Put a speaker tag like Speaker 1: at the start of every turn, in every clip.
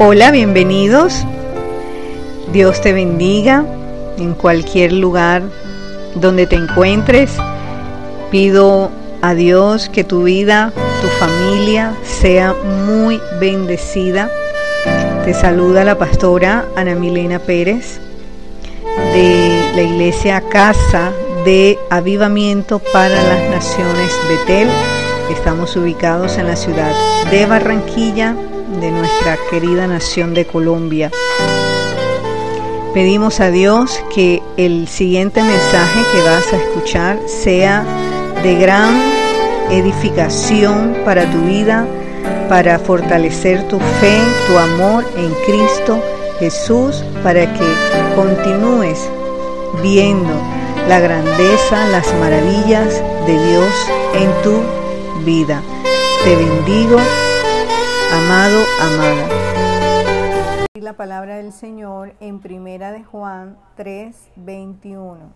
Speaker 1: Hola, bienvenidos. Dios te bendiga en cualquier lugar donde te encuentres. Pido a Dios que tu vida, tu familia sea muy bendecida. Te saluda la pastora Ana Milena Pérez de la iglesia Casa de Avivamiento para las Naciones Betel. Estamos ubicados en la ciudad de Barranquilla, de nuestra querida nación de Colombia. Pedimos a Dios que el siguiente mensaje que vas a escuchar sea de gran edificación para tu vida, para fortalecer tu fe, tu amor en Cristo Jesús, para que continúes viendo la grandeza, las maravillas de Dios en tu vida. Te bendigo amado, amada. La palabra del Señor en Primera de Juan 3, 21.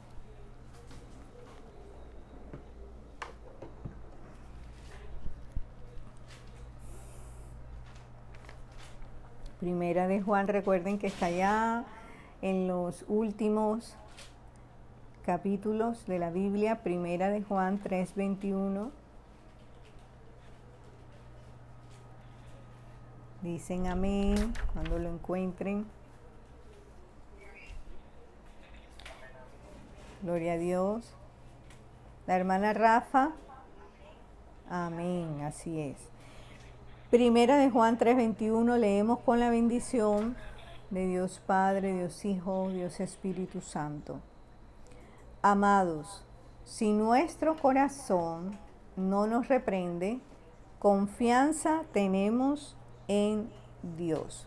Speaker 1: Primera de Juan, recuerden que está ya en los últimos capítulos de la Biblia, Primera de Juan 3, Dicen amén cuando lo encuentren. Gloria a Dios. La hermana Rafa. Amén, así es. Primera de Juan 3:21 leemos con la bendición de Dios Padre, Dios Hijo, Dios Espíritu Santo. Amados, si nuestro corazón no nos reprende, confianza tenemos en Dios.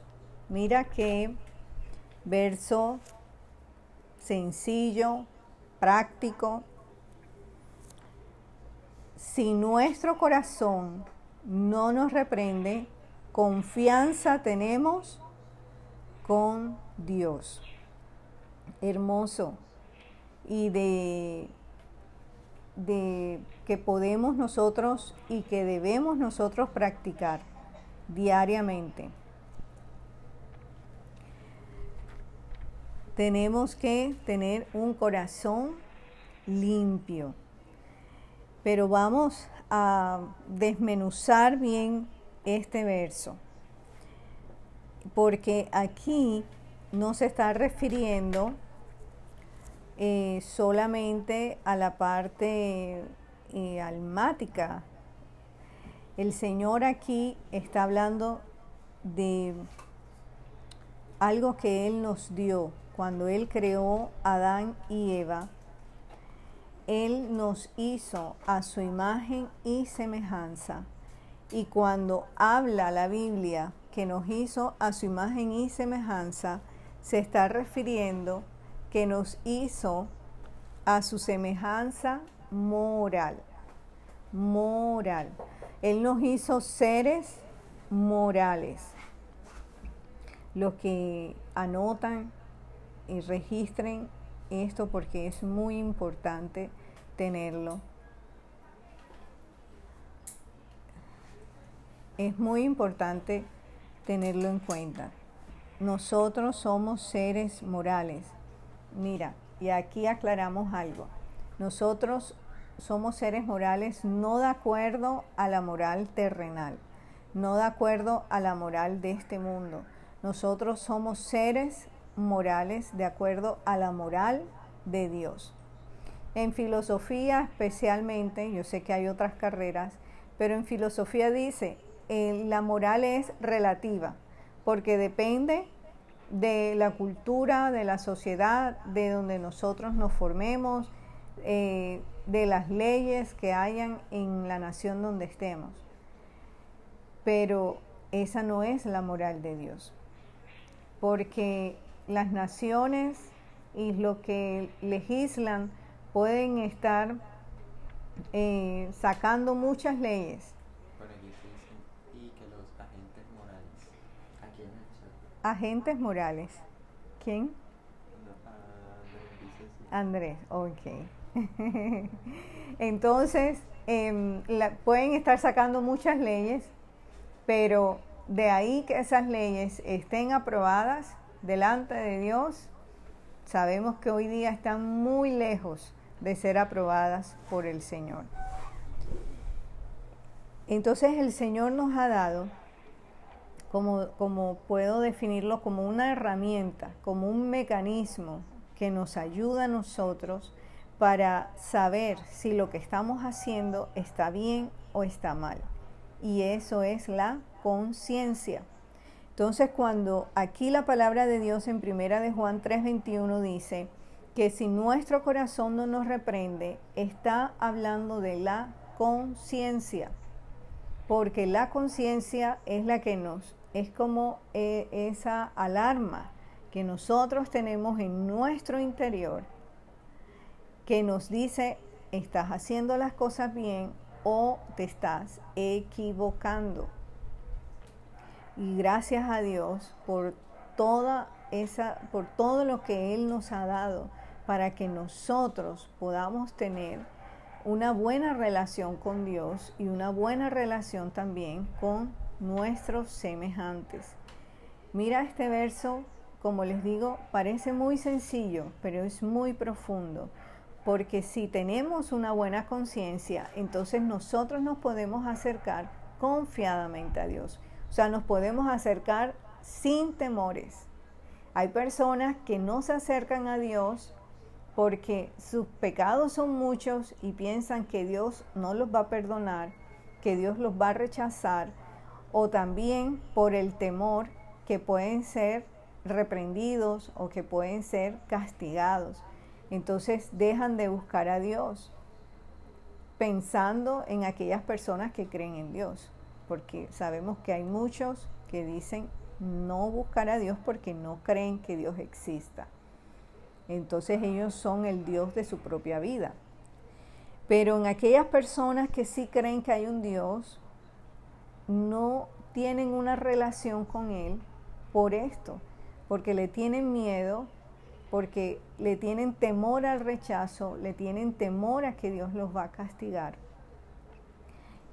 Speaker 1: Mira qué verso sencillo, práctico. Si nuestro corazón no nos reprende, confianza tenemos con Dios. Hermoso. Y de, de que podemos nosotros y que debemos nosotros practicar diariamente. Tenemos que tener un corazón limpio. Pero vamos a desmenuzar bien este verso. Porque aquí no se está refiriendo eh, solamente a la parte eh, almática el Señor aquí está hablando de algo que Él nos dio cuando Él creó a Adán y Eva. Él nos hizo a su imagen y semejanza. Y cuando habla la Biblia que nos hizo a su imagen y semejanza, se está refiriendo que nos hizo a su semejanza moral. Moral. Él nos hizo seres morales. Los que anotan y registren esto porque es muy importante tenerlo. Es muy importante tenerlo en cuenta. Nosotros somos seres morales. Mira, y aquí aclaramos algo. Nosotros somos seres morales no de acuerdo a la moral terrenal, no de acuerdo a la moral de este mundo. Nosotros somos seres morales de acuerdo a la moral de Dios. En filosofía especialmente, yo sé que hay otras carreras, pero en filosofía dice, eh, la moral es relativa, porque depende de la cultura, de la sociedad, de donde nosotros nos formemos, eh, de las leyes que hayan en la nación donde estemos. Pero esa no es la moral de Dios. Porque las naciones y lo que legislan pueden estar eh, sacando muchas leyes.
Speaker 2: Y que los agentes morales, ¿a quién
Speaker 1: Agentes morales. ¿Quién? Andrés, ok. Entonces, em, pueden estar sacando muchas leyes, pero de ahí que esas leyes estén aprobadas delante de Dios, sabemos que hoy día están muy lejos de ser aprobadas por el Señor. Entonces el Señor nos ha dado, como, como puedo definirlo, como una herramienta, como un mecanismo que nos ayuda a nosotros para saber si lo que estamos haciendo está bien o está mal. Y eso es la conciencia. Entonces, cuando aquí la palabra de Dios en primera de Juan 3:21 dice que si nuestro corazón no nos reprende, está hablando de la conciencia. Porque la conciencia es la que nos es como eh, esa alarma que nosotros tenemos en nuestro interior que nos dice, estás haciendo las cosas bien o te estás equivocando. Y gracias a Dios por toda esa por todo lo que él nos ha dado para que nosotros podamos tener una buena relación con Dios y una buena relación también con nuestros semejantes. Mira este verso como les digo, parece muy sencillo, pero es muy profundo, porque si tenemos una buena conciencia, entonces nosotros nos podemos acercar confiadamente a Dios. O sea, nos podemos acercar sin temores. Hay personas que no se acercan a Dios porque sus pecados son muchos y piensan que Dios no los va a perdonar, que Dios los va a rechazar, o también por el temor que pueden ser reprendidos o que pueden ser castigados. Entonces dejan de buscar a Dios pensando en aquellas personas que creen en Dios, porque sabemos que hay muchos que dicen no buscar a Dios porque no creen que Dios exista. Entonces ellos son el Dios de su propia vida. Pero en aquellas personas que sí creen que hay un Dios, no tienen una relación con Él por esto, porque le tienen miedo, porque le tienen temor al rechazo, le tienen temor a que Dios los va a castigar,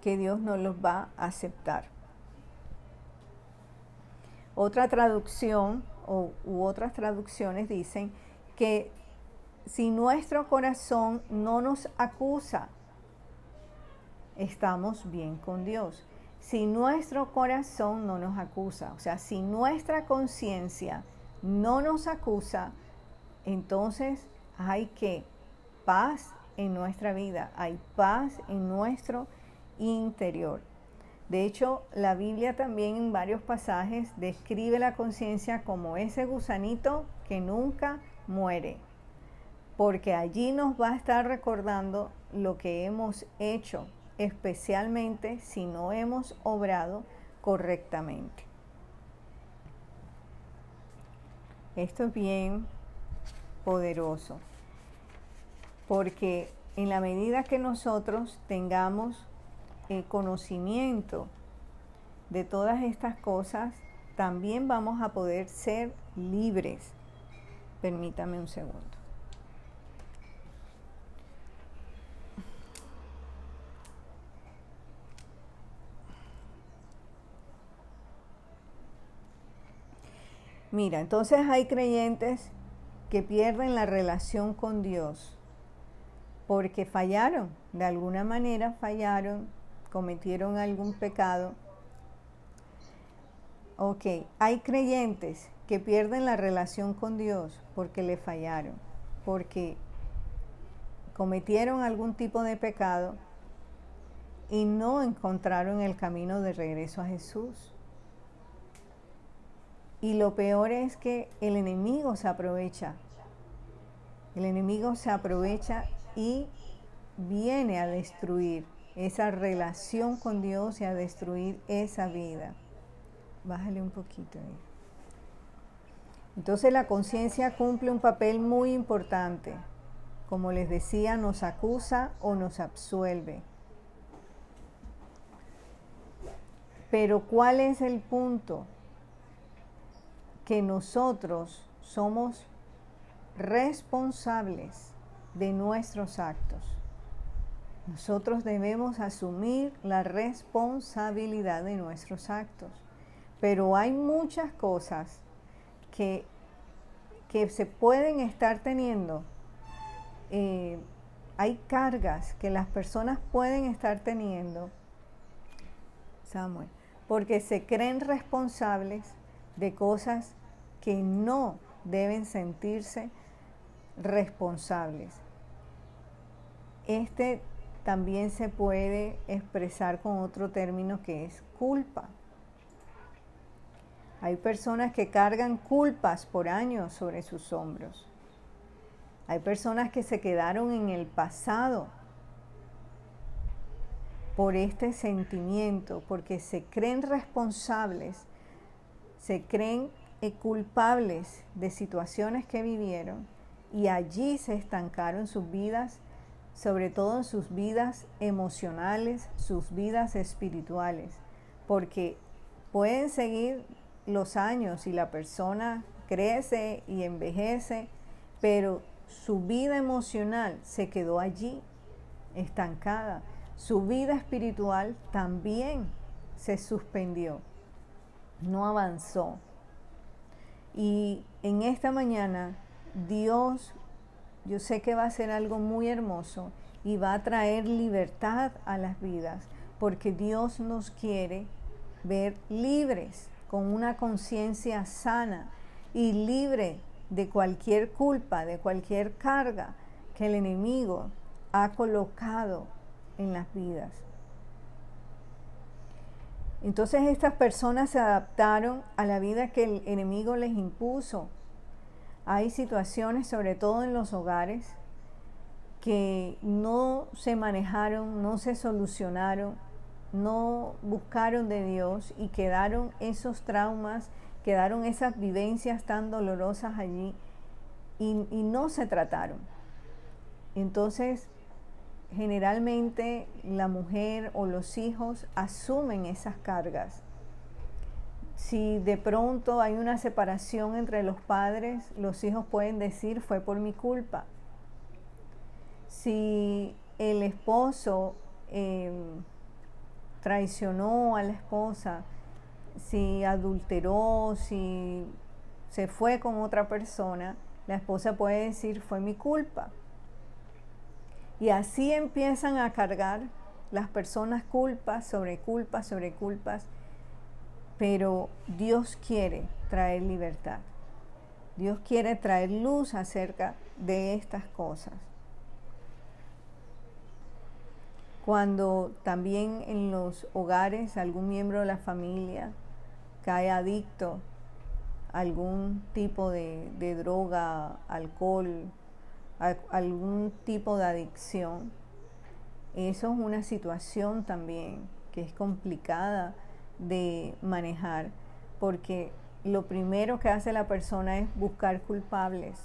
Speaker 1: que Dios no los va a aceptar. Otra traducción u otras traducciones dicen que si nuestro corazón no nos acusa, estamos bien con Dios si nuestro corazón no nos acusa, o sea, si nuestra conciencia no nos acusa, entonces hay que paz en nuestra vida, hay paz en nuestro interior. De hecho, la Biblia también en varios pasajes describe la conciencia como ese gusanito que nunca muere, porque allí nos va a estar recordando lo que hemos hecho especialmente si no hemos obrado correctamente. Esto es bien poderoso, porque en la medida que nosotros tengamos el conocimiento de todas estas cosas, también vamos a poder ser libres. Permítame un segundo. Mira, entonces hay creyentes que pierden la relación con Dios porque fallaron, de alguna manera fallaron, cometieron algún pecado. Ok, hay creyentes que pierden la relación con Dios porque le fallaron, porque cometieron algún tipo de pecado y no encontraron el camino de regreso a Jesús. Y lo peor es que el enemigo se aprovecha. El enemigo se aprovecha y viene a destruir esa relación con Dios y a destruir esa vida. Bájale un poquito ahí. Entonces la conciencia cumple un papel muy importante. Como les decía, nos acusa o nos absuelve. Pero ¿cuál es el punto? Que nosotros somos responsables de nuestros actos. Nosotros debemos asumir la responsabilidad de nuestros actos, pero hay muchas cosas que, que se pueden estar teniendo. Eh, hay cargas que las personas pueden estar teniendo, Samuel, porque se creen responsables de cosas que no deben sentirse responsables. Este también se puede expresar con otro término que es culpa. Hay personas que cargan culpas por años sobre sus hombros. Hay personas que se quedaron en el pasado por este sentimiento, porque se creen responsables, se creen culpables de situaciones que vivieron y allí se estancaron sus vidas, sobre todo en sus vidas emocionales, sus vidas espirituales, porque pueden seguir los años y la persona crece y envejece, pero su vida emocional se quedó allí, estancada. Su vida espiritual también se suspendió, no avanzó. Y en esta mañana Dios, yo sé que va a ser algo muy hermoso y va a traer libertad a las vidas, porque Dios nos quiere ver libres, con una conciencia sana y libre de cualquier culpa, de cualquier carga que el enemigo ha colocado en las vidas. Entonces estas personas se adaptaron a la vida que el enemigo les impuso. Hay situaciones, sobre todo en los hogares, que no se manejaron, no se solucionaron, no buscaron de Dios y quedaron esos traumas, quedaron esas vivencias tan dolorosas allí y, no se trataron. Entonces, generalmente la mujer o los hijos asumen esas cargas. Si de pronto hay una separación entre los padres, los hijos pueden decir fue por mi culpa. Si el esposo em, traicionó a la esposa, si adulteró, si se fue con otra persona, la esposa puede decir fue mi culpa. Y así empiezan a cargar las personas culpas sobre culpas sobre culpas, pero Dios quiere traer libertad. Dios quiere traer luz acerca de estas cosas. Cuando también en los hogares algún miembro de la familia cae adicto a algún tipo de, de droga, alcohol, algún tipo de adicción. Eso es una situación también que es complicada de manejar porque lo primero que hace la persona es buscar culpables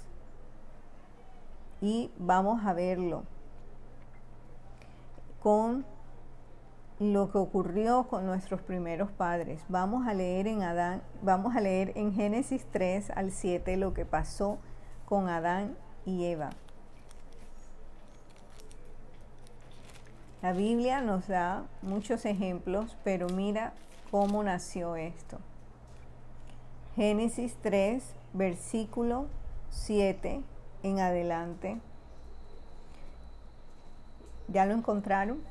Speaker 1: y vamos a verlo con lo que ocurrió con nuestros primeros padres. Vamos a leer en Adán, vamos a leer en Génesis 3 al 7 lo que pasó con Adán y Eva. La Biblia nos da muchos ejemplos, pero mira cómo nació esto. Génesis 3, versículo 7 en adelante. ¿Ya lo encontraron?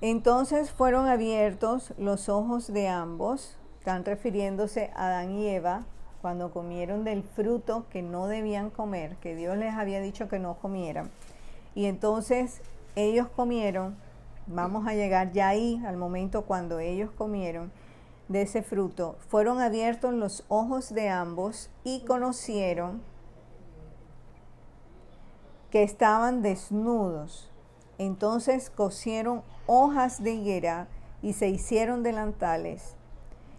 Speaker 1: Entonces fueron abiertos los ojos de ambos, están refiriéndose a Adán y Eva, cuando comieron del fruto que no debían comer, que Dios les había dicho que no comieran. Y entonces ellos comieron, vamos a llegar ya ahí al momento cuando ellos comieron de ese fruto, fueron abiertos los ojos de ambos y conocieron que estaban desnudos. Entonces cosieron hojas de higuera y se hicieron delantales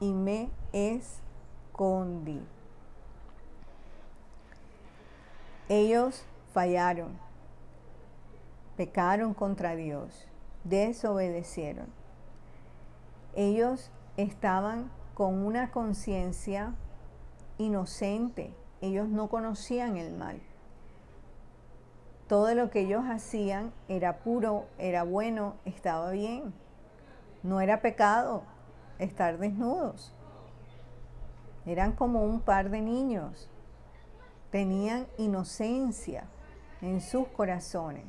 Speaker 1: y me escondí. Ellos fallaron, pecaron contra Dios, desobedecieron. Ellos estaban con una conciencia inocente, ellos no conocían el mal. Todo lo que ellos hacían era puro, era bueno, estaba bien. No era pecado estar desnudos. Eran como un par de niños. Tenían inocencia en sus corazones.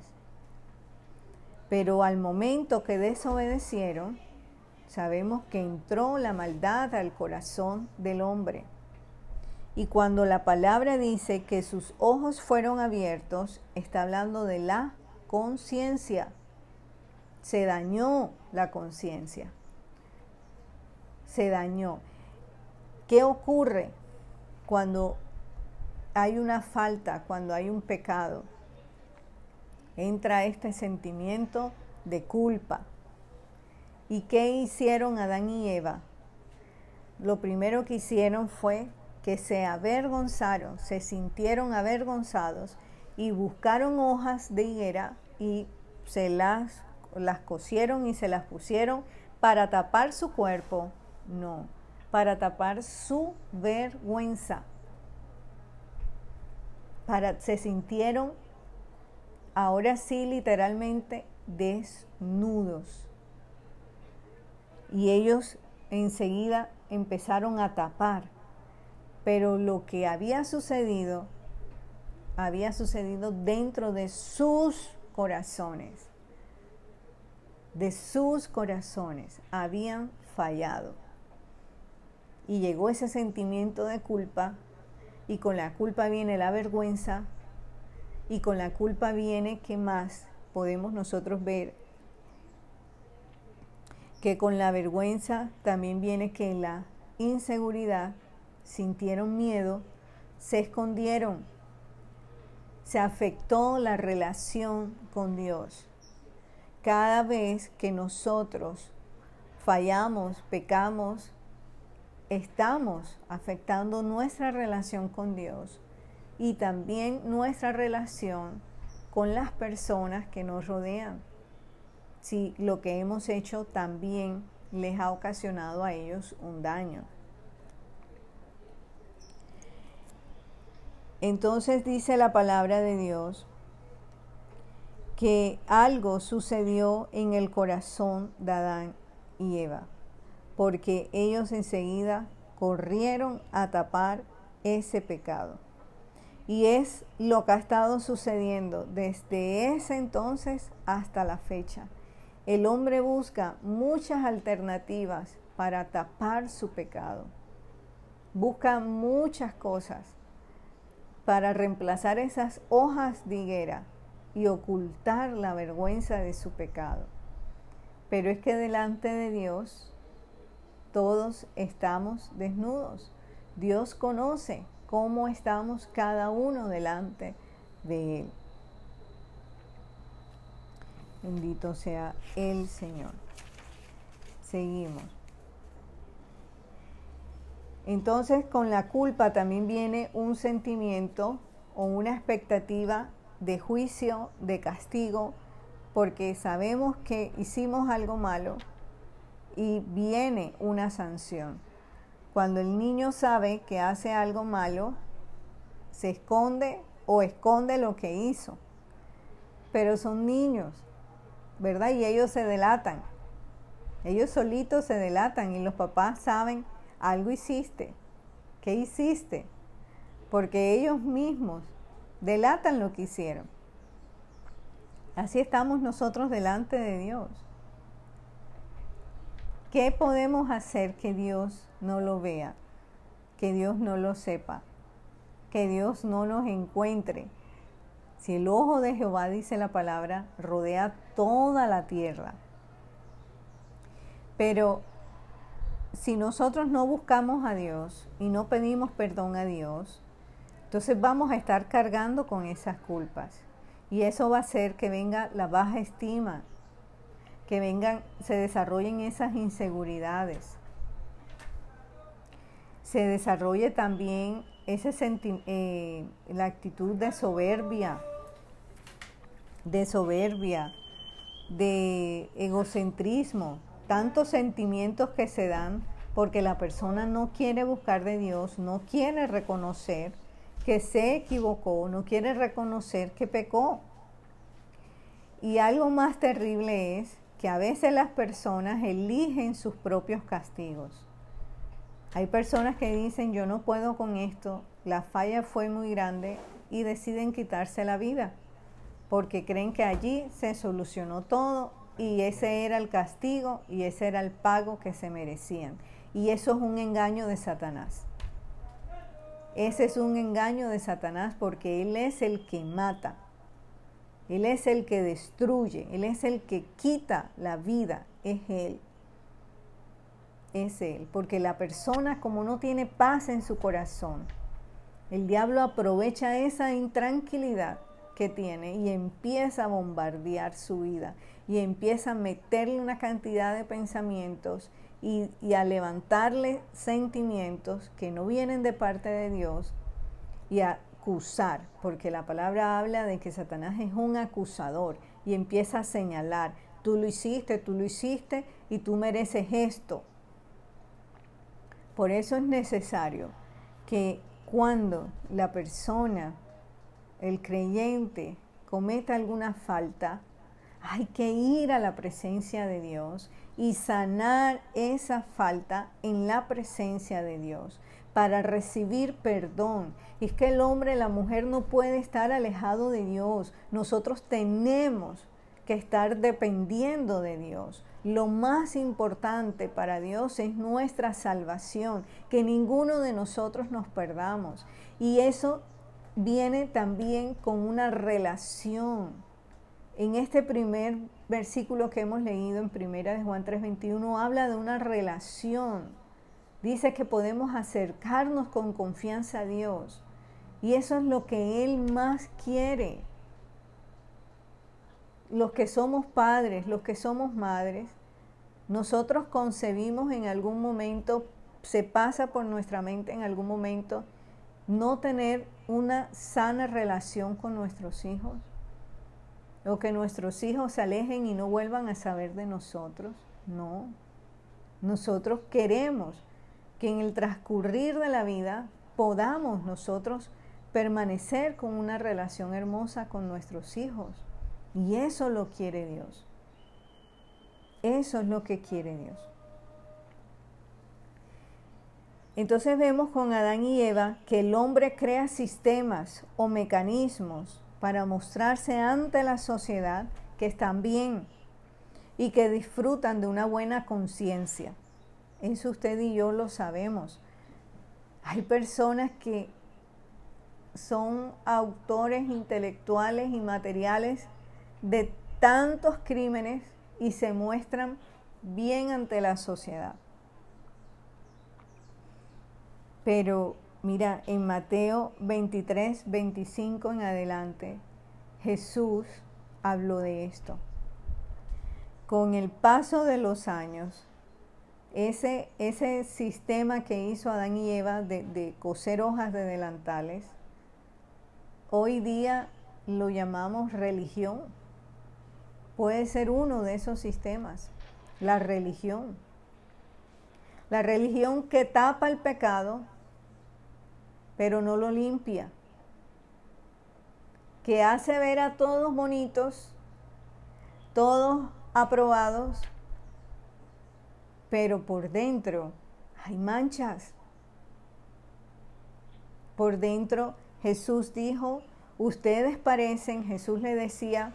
Speaker 1: Pero al momento que desobedecieron, sabemos que entró la maldad al corazón del hombre. Y cuando la palabra dice que sus ojos fueron abiertos, está hablando de la conciencia. Se dañó la conciencia. Se dañó. ¿Qué ocurre cuando hay una falta, cuando hay un pecado? Entra este sentimiento de culpa. ¿Y qué hicieron Adán y Eva? Lo primero que hicieron fue que se avergonzaron, se sintieron avergonzados y buscaron hojas de higuera y se las, las cosieron y se las pusieron para tapar su cuerpo, no, para tapar su vergüenza. Para, se sintieron ahora sí literalmente desnudos. Y ellos enseguida empezaron a tapar pero lo que había sucedido había sucedido dentro de sus corazones. De sus corazones habían fallado. Y llegó ese sentimiento de culpa y con la culpa viene la vergüenza y con la culpa viene, ¿qué más podemos nosotros ver? Que con la vergüenza también viene que la inseguridad sintieron miedo, se escondieron, se afectó la relación con Dios. Cada vez que nosotros fallamos, pecamos, estamos afectando nuestra relación con Dios y también nuestra relación con las personas que nos rodean. Si lo que hemos hecho también les ha ocasionado a ellos un daño. Entonces dice la palabra de Dios que algo sucedió en el corazón de Adán y Eva, porque ellos enseguida corrieron a tapar ese pecado. Y es lo que ha estado sucediendo desde ese entonces hasta la fecha. El hombre busca muchas alternativas para tapar su pecado. Busca muchas cosas para reemplazar esas hojas de higuera y ocultar la vergüenza de su pecado. Pero es que delante de Dios todos estamos desnudos. Dios conoce cómo estamos cada uno delante de Él. Bendito sea el Señor. Seguimos. Entonces con la culpa también viene un sentimiento o una expectativa de juicio, de castigo, porque sabemos que hicimos algo malo y viene una sanción. Cuando el niño sabe que hace algo malo, se esconde o esconde lo que hizo. Pero son niños, ¿verdad? Y ellos se delatan. Ellos solitos se delatan y los papás saben algo hiciste. ¿Qué hiciste? Porque ellos mismos delatan lo que hicieron. Así estamos nosotros delante de Dios. ¿Qué podemos hacer que Dios no lo vea? Que Dios no lo sepa. Que Dios no nos encuentre. Si el ojo de Jehová, dice la palabra, rodea toda la tierra. Pero si nosotros no buscamos a Dios y no pedimos perdón a Dios, entonces vamos a estar cargando con esas culpas. Y eso va a hacer que venga la baja estima, que vengan, se desarrollen esas inseguridades. Se desarrolle también ese eh, la actitud de soberbia, de soberbia, de egocentrismo, tantos sentimientos que se dan porque la persona no quiere buscar de Dios, no quiere reconocer que se equivocó, no quiere reconocer que pecó. Y algo más terrible es que a veces las personas eligen sus propios castigos. Hay personas que dicen yo no puedo con esto, la falla fue muy grande y deciden quitarse la vida porque creen que allí se solucionó todo y ese era el castigo y ese era el pago que se merecían. Y eso es un engaño de Satanás. Ese es un engaño de Satanás porque Él es el que mata. Él es el que destruye. Él es el que quita la vida. Es Él. Es Él. Porque la persona como no tiene paz en su corazón, el diablo aprovecha esa intranquilidad que tiene y empieza a bombardear su vida y empieza a meterle una cantidad de pensamientos y, a levantarle sentimientos que no vienen de parte de Dios y a acusar, porque la palabra habla de que Satanás es un acusador y empieza a señalar, tú lo hiciste, tú lo hiciste y tú mereces esto. Por eso es necesario que cuando la persona el creyente cometa alguna falta, hay que ir a la presencia de Dios y sanar esa falta en la presencia de Dios para recibir perdón. Y es que el hombre, la mujer no puede estar alejado de Dios. Nosotros tenemos que estar dependiendo de Dios. Lo más importante para Dios es nuestra salvación, que ninguno de nosotros nos perdamos. Y eso viene también con una relación. En este primer versículo que hemos leído en Primera de Juan 3:21 habla de una relación. Dice que podemos acercarnos con confianza a Dios. Y eso es lo que Él más quiere. Los que somos padres, los que somos madres, nosotros concebimos en algún momento, se pasa por nuestra mente en algún momento, no tener una sana relación con nuestros hijos o que nuestros hijos se alejen y no vuelvan a saber de nosotros. No, nosotros queremos que en el transcurrir de la vida podamos nosotros permanecer con una relación hermosa con nuestros hijos. Y eso lo quiere Dios. Eso es lo que quiere Dios. Entonces vemos con Adán y Eva que el hombre crea sistemas o mecanismos para mostrarse ante la sociedad que están bien y que disfrutan de una buena conciencia. Eso usted y yo lo sabemos. Hay personas que son autores intelectuales y materiales de tantos crímenes y se muestran bien ante la sociedad. Pero mira, en Mateo 23, 25 en adelante, Jesús habló de esto. Con el paso de los años, ese, ese sistema que hizo Adán y Eva de, de coser hojas de delantales, hoy día lo llamamos religión. Puede ser uno de esos sistemas, la religión. La religión que tapa el pecado pero no lo limpia. Que hace ver a todos bonitos, todos aprobados, pero por dentro hay manchas. Por dentro Jesús dijo, ustedes parecen, Jesús le decía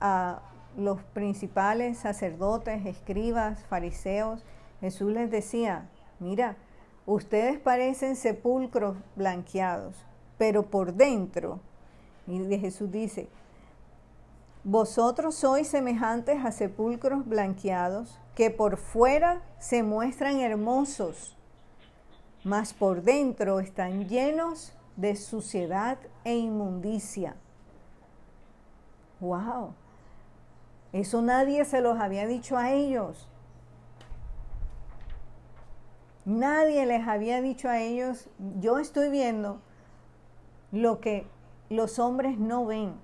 Speaker 1: a los principales sacerdotes, escribas, fariseos, Jesús les decía, mira, ustedes parecen sepulcros blanqueados, pero por dentro, y Jesús dice, vosotros sois semejantes a sepulcros blanqueados, que por fuera se muestran hermosos, mas por dentro están llenos de suciedad e inmundicia. ¡Wow! Eso nadie se los había dicho a ellos. Nadie les había dicho a ellos, yo estoy viendo lo que los hombres no ven.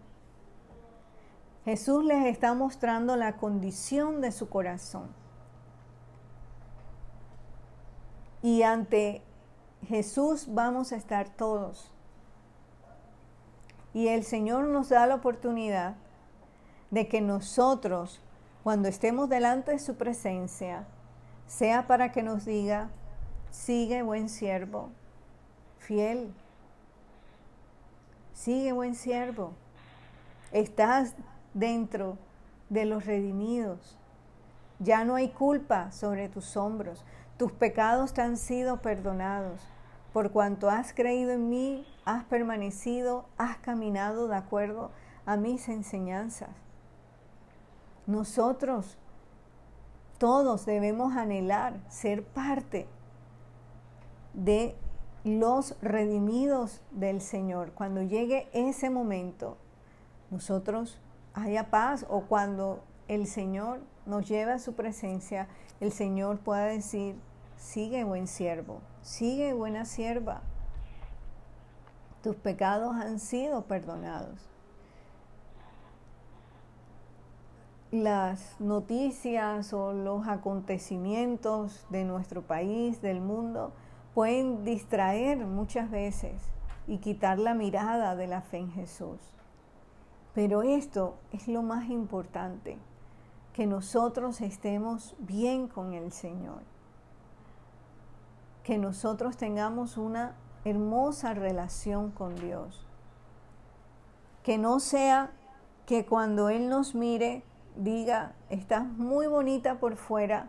Speaker 1: Jesús les está mostrando la condición de su corazón. Y ante Jesús vamos a estar todos. Y el Señor nos da la oportunidad de que nosotros, cuando estemos delante de su presencia, sea para que nos diga, sigue buen siervo, fiel, sigue buen siervo, estás dentro de los redimidos, ya no hay culpa sobre tus hombros, tus pecados te han sido perdonados. Por cuanto has creído en mí, has permanecido, has caminado de acuerdo a mis enseñanzas. Nosotros todos debemos anhelar ser parte de los redimidos del Señor. Cuando llegue ese momento, nosotros haya paz o cuando el Señor nos lleve a su presencia, el Señor pueda decir, sigue buen siervo, sigue buena sierva, tus pecados han sido perdonados. Las noticias o los acontecimientos de nuestro país, del mundo, pueden distraer muchas veces y quitar la mirada de la fe en Jesús. Pero esto es lo más importante, que nosotros estemos bien con el Señor que nosotros tengamos una hermosa relación con Dios. Que no sea que cuando Él nos mire diga, estás muy bonita por fuera,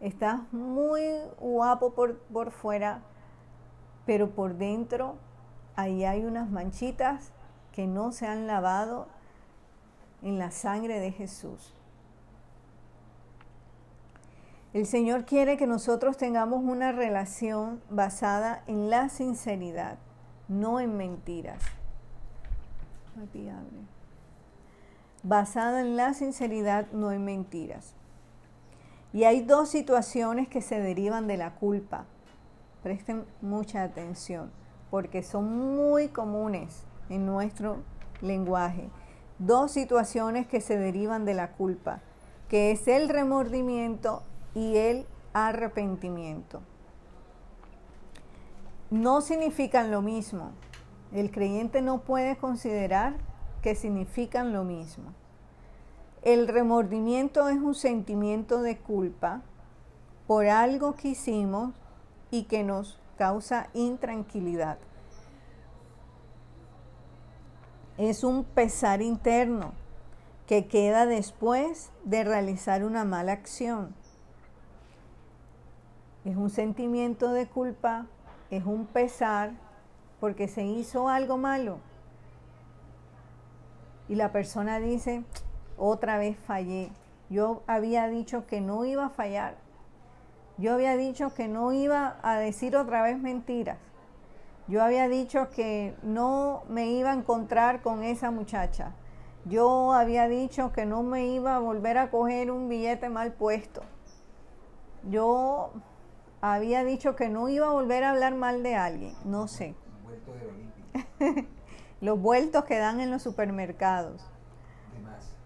Speaker 1: estás muy guapo por, por fuera, pero por dentro ahí hay unas manchitas que no se han lavado en la sangre de Jesús. El Señor quiere que nosotros tengamos una relación basada en la sinceridad, no en mentiras. Basada en la sinceridad, no en mentiras. Y hay dos situaciones que se derivan de la culpa. Presten mucha atención, porque son muy comunes en nuestro lenguaje. Dos situaciones que se derivan de la culpa, que es el remordimiento y el arrepentimiento. No significan lo mismo. El creyente no puede considerar que significan lo mismo. El remordimiento es un sentimiento de culpa por algo que hicimos y que nos causa intranquilidad. Es un pesar interno que queda después de realizar una mala acción es un sentimiento de culpa, es un pesar porque se hizo algo malo. Y la persona dice, otra vez fallé. Yo había dicho que no iba a fallar. Yo había dicho que no iba a decir otra vez mentiras. Yo había dicho que no me iba a encontrar con esa muchacha. Yo había dicho que no me iba a volver a coger un billete mal puesto. Yo había dicho que no iba a volver a hablar mal de alguien, no sé. los vueltos que dan en los supermercados. De más.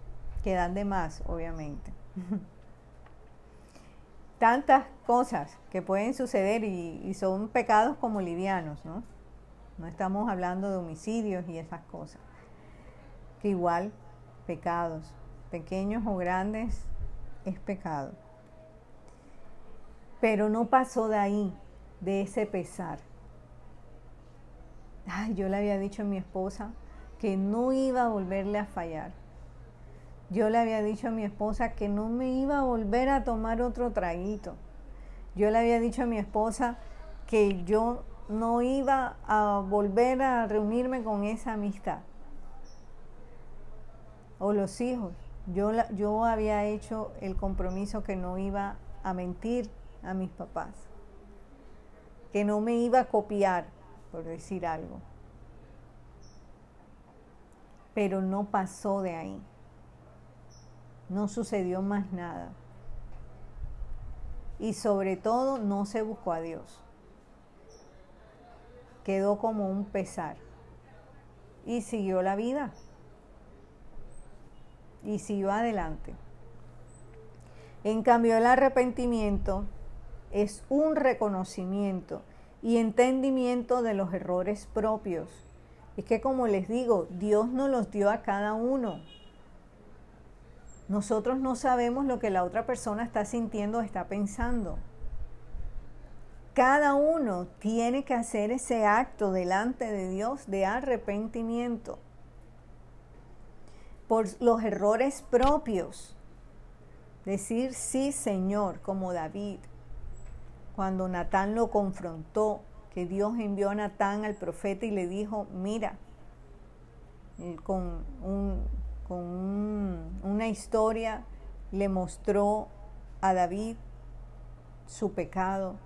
Speaker 1: Que dan de más, obviamente. Tantas cosas que pueden suceder y, y, son pecados como livianos, ¿no? No estamos hablando de homicidios y esas cosas. Que igual, pecados, pequeños o grandes, es pecado. Pero no pasó de ahí, de ese pesar. Ay, yo le había dicho a mi esposa que no iba a volverle a fallar. Yo le había dicho a mi esposa que no me iba a volver a tomar otro traguito. Yo le había dicho a mi esposa que yo no iba a volver a reunirme con esa amistad. O los hijos. Yo, yo había hecho el compromiso que no iba a mentir a mis papás, que no me iba a copiar, por decir algo. pero no pasó de ahí. No sucedió más nada. Y sobre todo no se buscó a Dios. Quedó como un pesar. Y siguió la vida. Y siguió adelante. En cambio, el arrepentimiento es un reconocimiento y entendimiento de los errores propios. Es que como les digo, Dios nos los dio a cada uno. Nosotros no sabemos lo que la otra persona está sintiendo o está pensando. Cada uno tiene que hacer ese acto delante de Dios de arrepentimiento por los errores propios. Decir sí, Señor, como David, cuando Natán lo confrontó, que Dios envió a Natán al profeta y le dijo, mira, con, con una historia le mostró a David su pecado.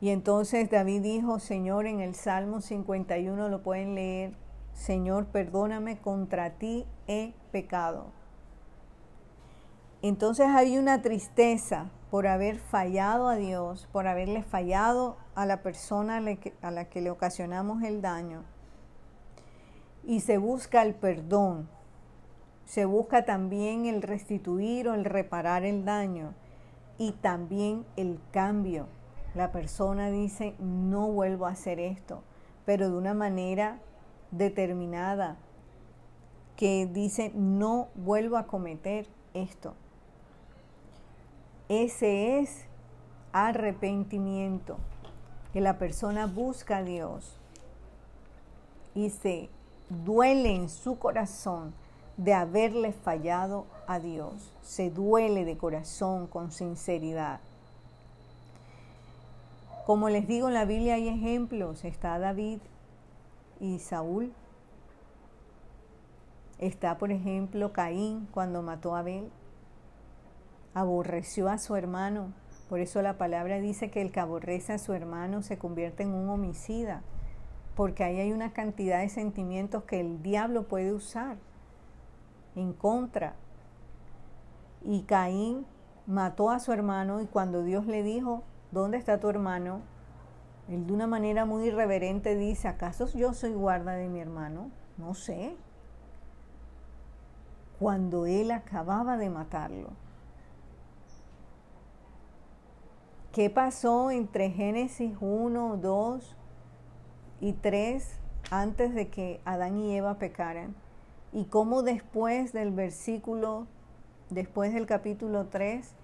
Speaker 1: Y entonces David dijo, Señor, en el Salmo 51 lo pueden leer, Señor, perdóname, contra ti he pecado. Entonces hay una tristeza por haber fallado a Dios, por haberle fallado a la persona a la que le ocasionamos el daño. Y se busca el perdón, se busca también el restituir o el reparar el daño y también el cambio. La persona dice, no vuelvo a hacer esto, pero de una manera determinada, que dice, no vuelvo a cometer esto. Ese es arrepentimiento, que la persona busca a Dios y se duele en su corazón de haberle fallado a Dios. Se duele de corazón con sinceridad. Como les digo, en la Biblia hay ejemplos. Está David y Saúl. Está, por ejemplo, Caín cuando mató a Abel aborreció a su hermano. Por eso la palabra dice que el que aborrece a su hermano se convierte en un homicida, porque ahí hay una cantidad de sentimientos que el diablo puede usar en contra. Y Caín mató a su hermano y cuando Dios le dijo, ¿dónde está tu hermano? Él de una manera muy irreverente dice, ¿acaso yo soy guarda de mi hermano? No sé. Cuando él acababa de matarlo. ¿Qué pasó entre Génesis 1, 2 y 3 antes de que Adán y Eva pecaran? Y cómo después del versículo, después del capítulo 3,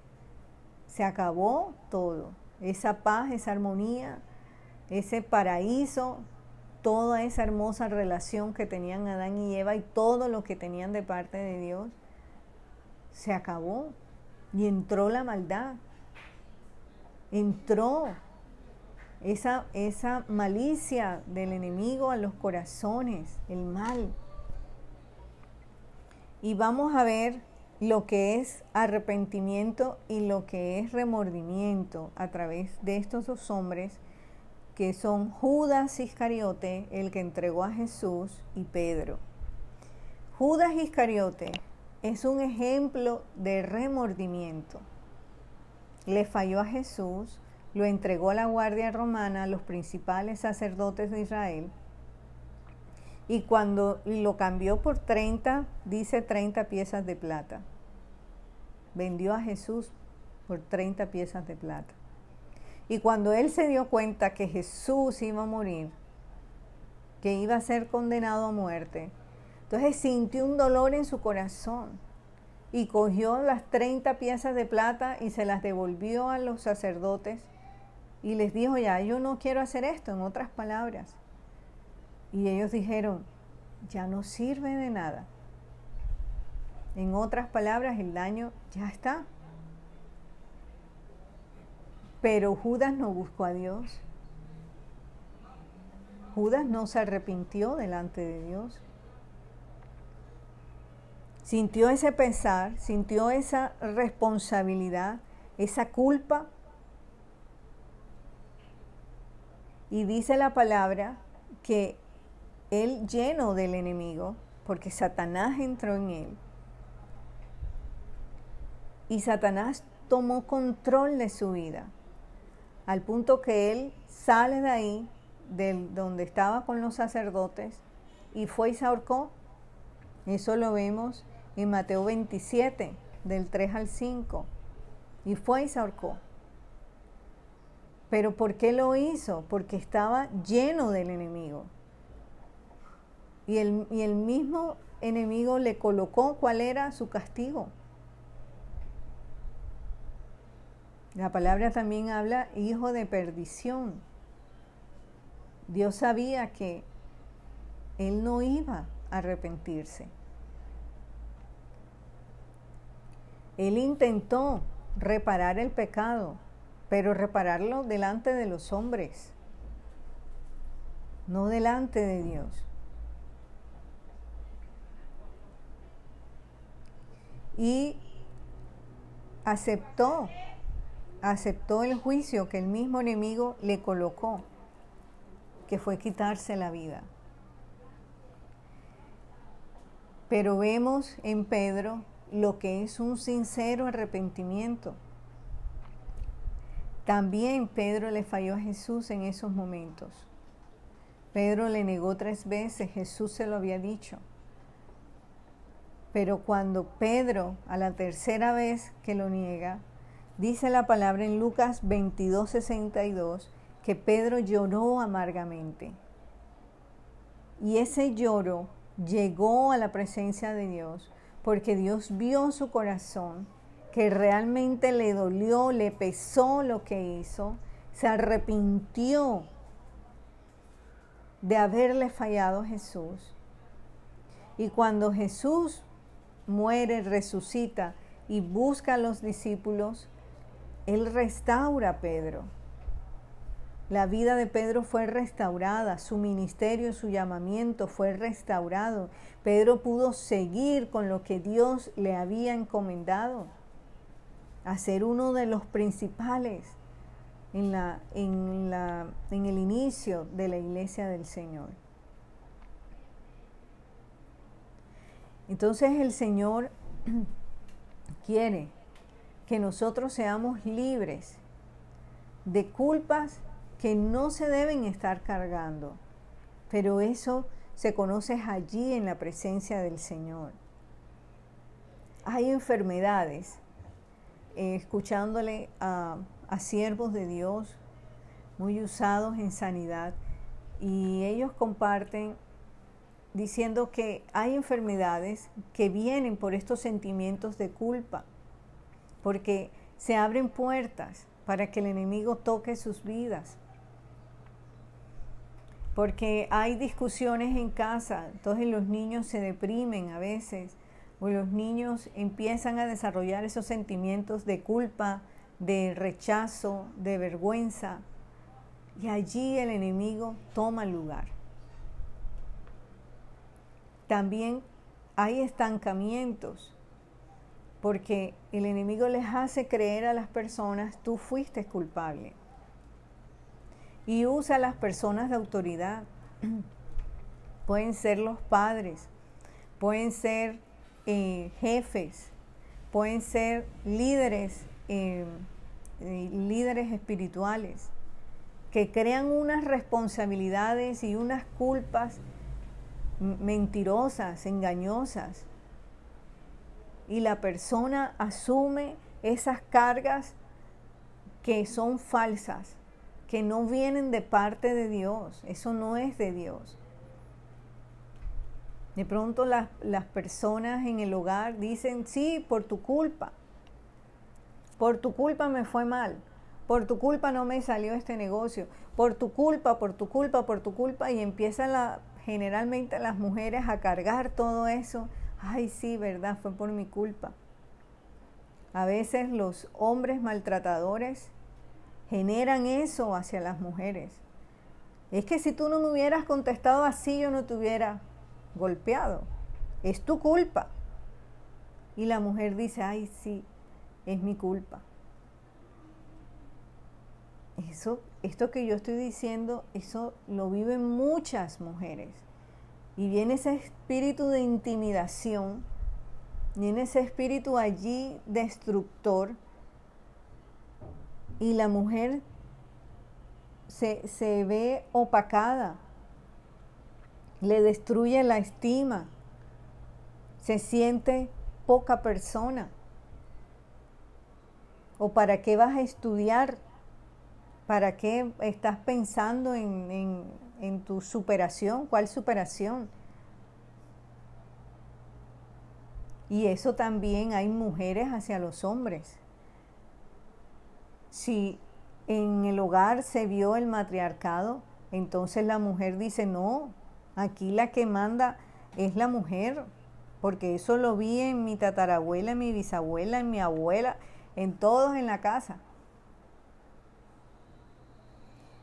Speaker 1: se acabó todo. Esa paz, esa armonía, ese paraíso, toda esa hermosa relación que tenían Adán y Eva y todo lo que tenían de parte de Dios, se acabó y entró la maldad entró esa, esa malicia del enemigo a los corazones, el mal. Y vamos a ver lo que es arrepentimiento y lo que es remordimiento a través de estos dos hombres que son Judas Iscariote, el que entregó a Jesús, y Pedro. Judas Iscariote es un ejemplo de remordimiento le falló a Jesús, lo entregó a la guardia romana, a los principales sacerdotes de Israel, y cuando lo cambió por 30, dice 30 piezas de plata. Vendió a Jesús por 30 piezas de plata. Y cuando él se dio cuenta que Jesús iba a morir, que iba a ser condenado a muerte, entonces sintió un dolor en su corazón y cogió las 30 piezas de plata y se las devolvió a los sacerdotes y les dijo, ya, yo no quiero hacer esto, en otras palabras. Y ellos dijeron, ya no sirve de nada. En otras palabras, el daño ya está. Pero Judas no buscó a Dios. Judas no se arrepintió delante de Dios sintió ese pensar, sintió esa responsabilidad, esa culpa. Y dice la palabra que él lleno del enemigo, porque Satanás entró en él. Y Satanás tomó control de su vida, al punto que él sale de ahí, de donde estaba con los sacerdotes, y fue y se ahorcó. Eso lo vemos en Mateo 27, del 3 al 5. Y fue y se ahorcó. Pero ¿por qué lo hizo? Porque estaba lleno del enemigo. Y el, mismo enemigo le colocó cuál era su castigo. La palabra también habla hijo de perdición. Dios sabía que él no iba a arrepentirse. Él intentó reparar el pecado, pero repararlo delante de los hombres, no delante de Dios. Y aceptó, aceptó el juicio que el mismo enemigo le colocó, que fue quitarse la vida. Pero vemos en Pedro lo que es un sincero arrepentimiento. También Pedro le falló a Jesús en esos momentos. Pedro le negó tres veces, Jesús se lo había dicho. Pero cuando Pedro, a la tercera vez que lo niega, dice la palabra en Lucas 22, 62, que Pedro lloró amargamente. Y ese lloro llegó a la presencia de Dios porque Dios vio su corazón, que realmente le dolió, le pesó lo que hizo, se arrepintió de haberle fallado a Jesús. Y cuando Jesús muere, resucita y busca a los discípulos, Él restaura a Pedro. La vida de Pedro fue restaurada, su ministerio, su llamamiento fue restaurado. Pedro pudo seguir con lo que Dios le había encomendado, a ser uno de los principales en, la, en, la, en el inicio de la iglesia del Señor. Entonces el Señor quiere que nosotros seamos libres de culpas que no se deben estar cargando, pero eso se conoce allí en la presencia del Señor. Hay enfermedades, eh, escuchándole a, a siervos de Dios muy usados en sanidad, y ellos comparten diciendo que hay enfermedades que vienen por estos sentimientos de culpa, porque se abren puertas para que el enemigo toque sus vidas, porque hay discusiones en casa, entonces los niños se deprimen a veces, o los niños empiezan a desarrollar esos sentimientos de culpa, de rechazo, de vergüenza, y allí el enemigo toma lugar. También hay estancamientos, porque el enemigo les hace creer a las personas, tú fuiste culpable y usa a las personas de autoridad. pueden ser los padres, pueden ser eh, jefes, pueden ser líderes, eh, líderes espirituales, que crean unas responsabilidades y unas culpas mentirosas, engañosas. Y la persona asume esas cargas que son falsas que no vienen de parte de Dios. Eso no es de Dios. De pronto las, las personas en el hogar dicen, sí, por tu culpa. Por tu culpa me fue mal. Por tu culpa no me salió este negocio. Por tu culpa, por tu culpa, por tu culpa. Y empiezan la, generalmente las mujeres a cargar todo eso. Ay, sí, verdad, fue por mi culpa. A veces los hombres maltratadores generan eso hacia las mujeres. Es que si tú no me hubieras contestado así, yo no te hubiera golpeado. Es tu culpa. Y la mujer dice, ay, sí, es mi culpa. Eso, esto que yo estoy diciendo, eso lo viven muchas mujeres. Y viene ese espíritu de intimidación, viene ese espíritu allí destructor, y la mujer se, se ve opacada, le destruye la estima, se siente poca persona. ¿O para qué vas a estudiar? ¿Para qué estás pensando en, en, tu superación? ¿Cuál superación? Y eso también hay mujeres hacia los hombres. Si en el hogar se vio el matriarcado, entonces la mujer dice, no, aquí la que manda es la mujer, porque eso lo vi en mi tatarabuela, en mi bisabuela, en mi abuela, en todos en la casa.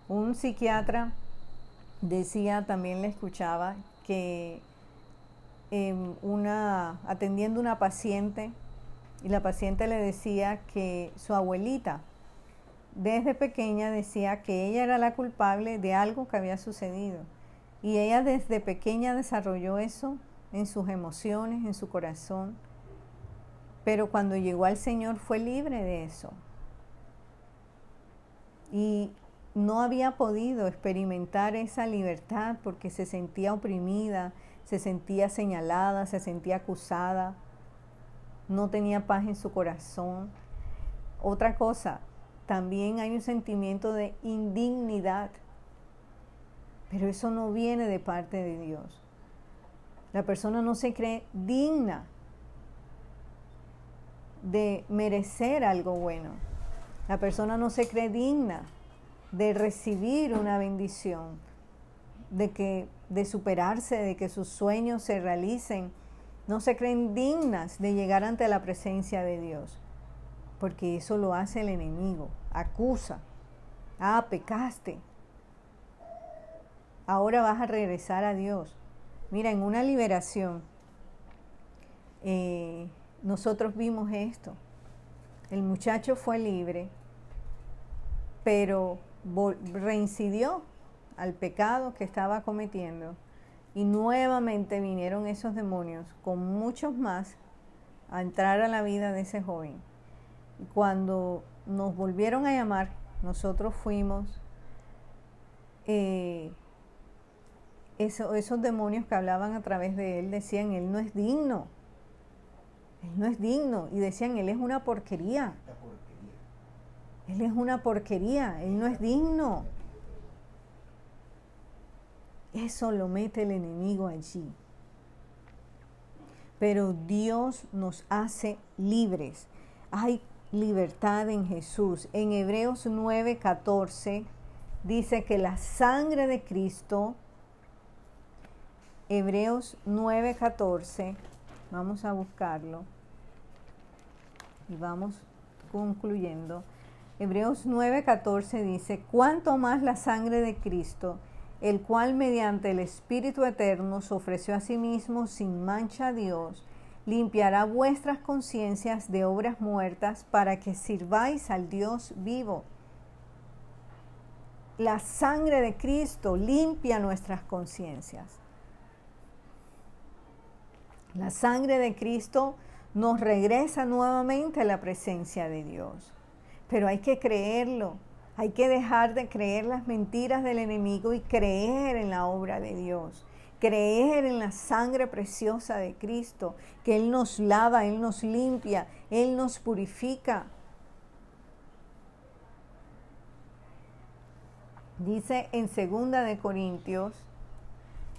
Speaker 1: Un psiquiatra decía, también le escuchaba, que em, una, atendiendo una paciente, y la paciente le decía que su abuelita, desde pequeña, decía que ella era la culpable de algo que había sucedido. Y ella desde pequeña desarrolló eso en sus emociones, en su corazón. Pero cuando llegó al Señor fue libre de eso. Y no había podido experimentar esa libertad porque se sentía oprimida, se sentía señalada, se sentía acusada, no tenía paz en su corazón. Otra cosa, también hay un sentimiento de indignidad, pero eso no viene de parte de Dios. La persona no se cree digna de merecer algo bueno. La persona no se cree digna de recibir una bendición, de que de superarse, de que sus sueños se realicen. No se creen dignas de llegar ante la presencia de Dios, porque eso lo hace el enemigo, acusa. Ah, pecaste. Ahora vas a regresar a Dios. Mira, en una liberación, eh, nosotros vimos esto. El muchacho fue libre, pero reincidió al pecado que estaba cometiendo y nuevamente vinieron esos demonios con muchos más a entrar a la vida de ese joven. Y cuando nos volvieron a llamar, nosotros fuimos, eh, esos demonios que hablaban a través de él decían, él no es digno, él no es digno. Y decían, Él es una porquería. Él es una porquería. Él no es digno. Eso lo mete el enemigo allí. Pero Dios nos hace libres. Hay libertad en Jesús. En Hebreos 9:14 dice que la sangre de Cristo, Hebreos 9:14, vamos a buscarlo y vamos concluyendo. Hebreos 9:14 dice, cuanto más la sangre de Cristo, el cual mediante el Espíritu Eterno se ofreció a sí mismo sin mancha a Dios, limpiará vuestras conciencias de obras muertas para que sirváis al Dios vivo. La sangre de Cristo limpia nuestras conciencias. La sangre de Cristo nos regresa nuevamente a la presencia de Dios. Pero hay que creerlo, hay que dejar de creer las mentiras del enemigo y creer en la obra de Dios, creer en la sangre preciosa de Cristo, que Él nos lava, Él nos limpia, Él nos purifica. Dice en 2 de Corintios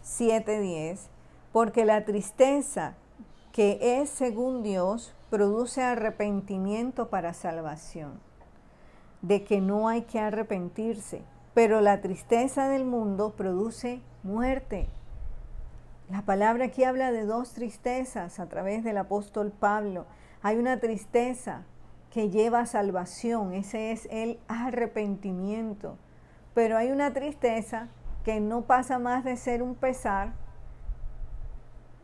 Speaker 1: 7:10, porque la tristeza que es según Dios, produce arrepentimiento para salvación, de que no hay que arrepentirse, pero la tristeza del mundo produce muerte. La palabra aquí habla de dos tristezas a través del apóstol Pablo. Hay una tristeza que lleva a salvación, ese es el arrepentimiento, pero hay una tristeza que no pasa más de ser un pesar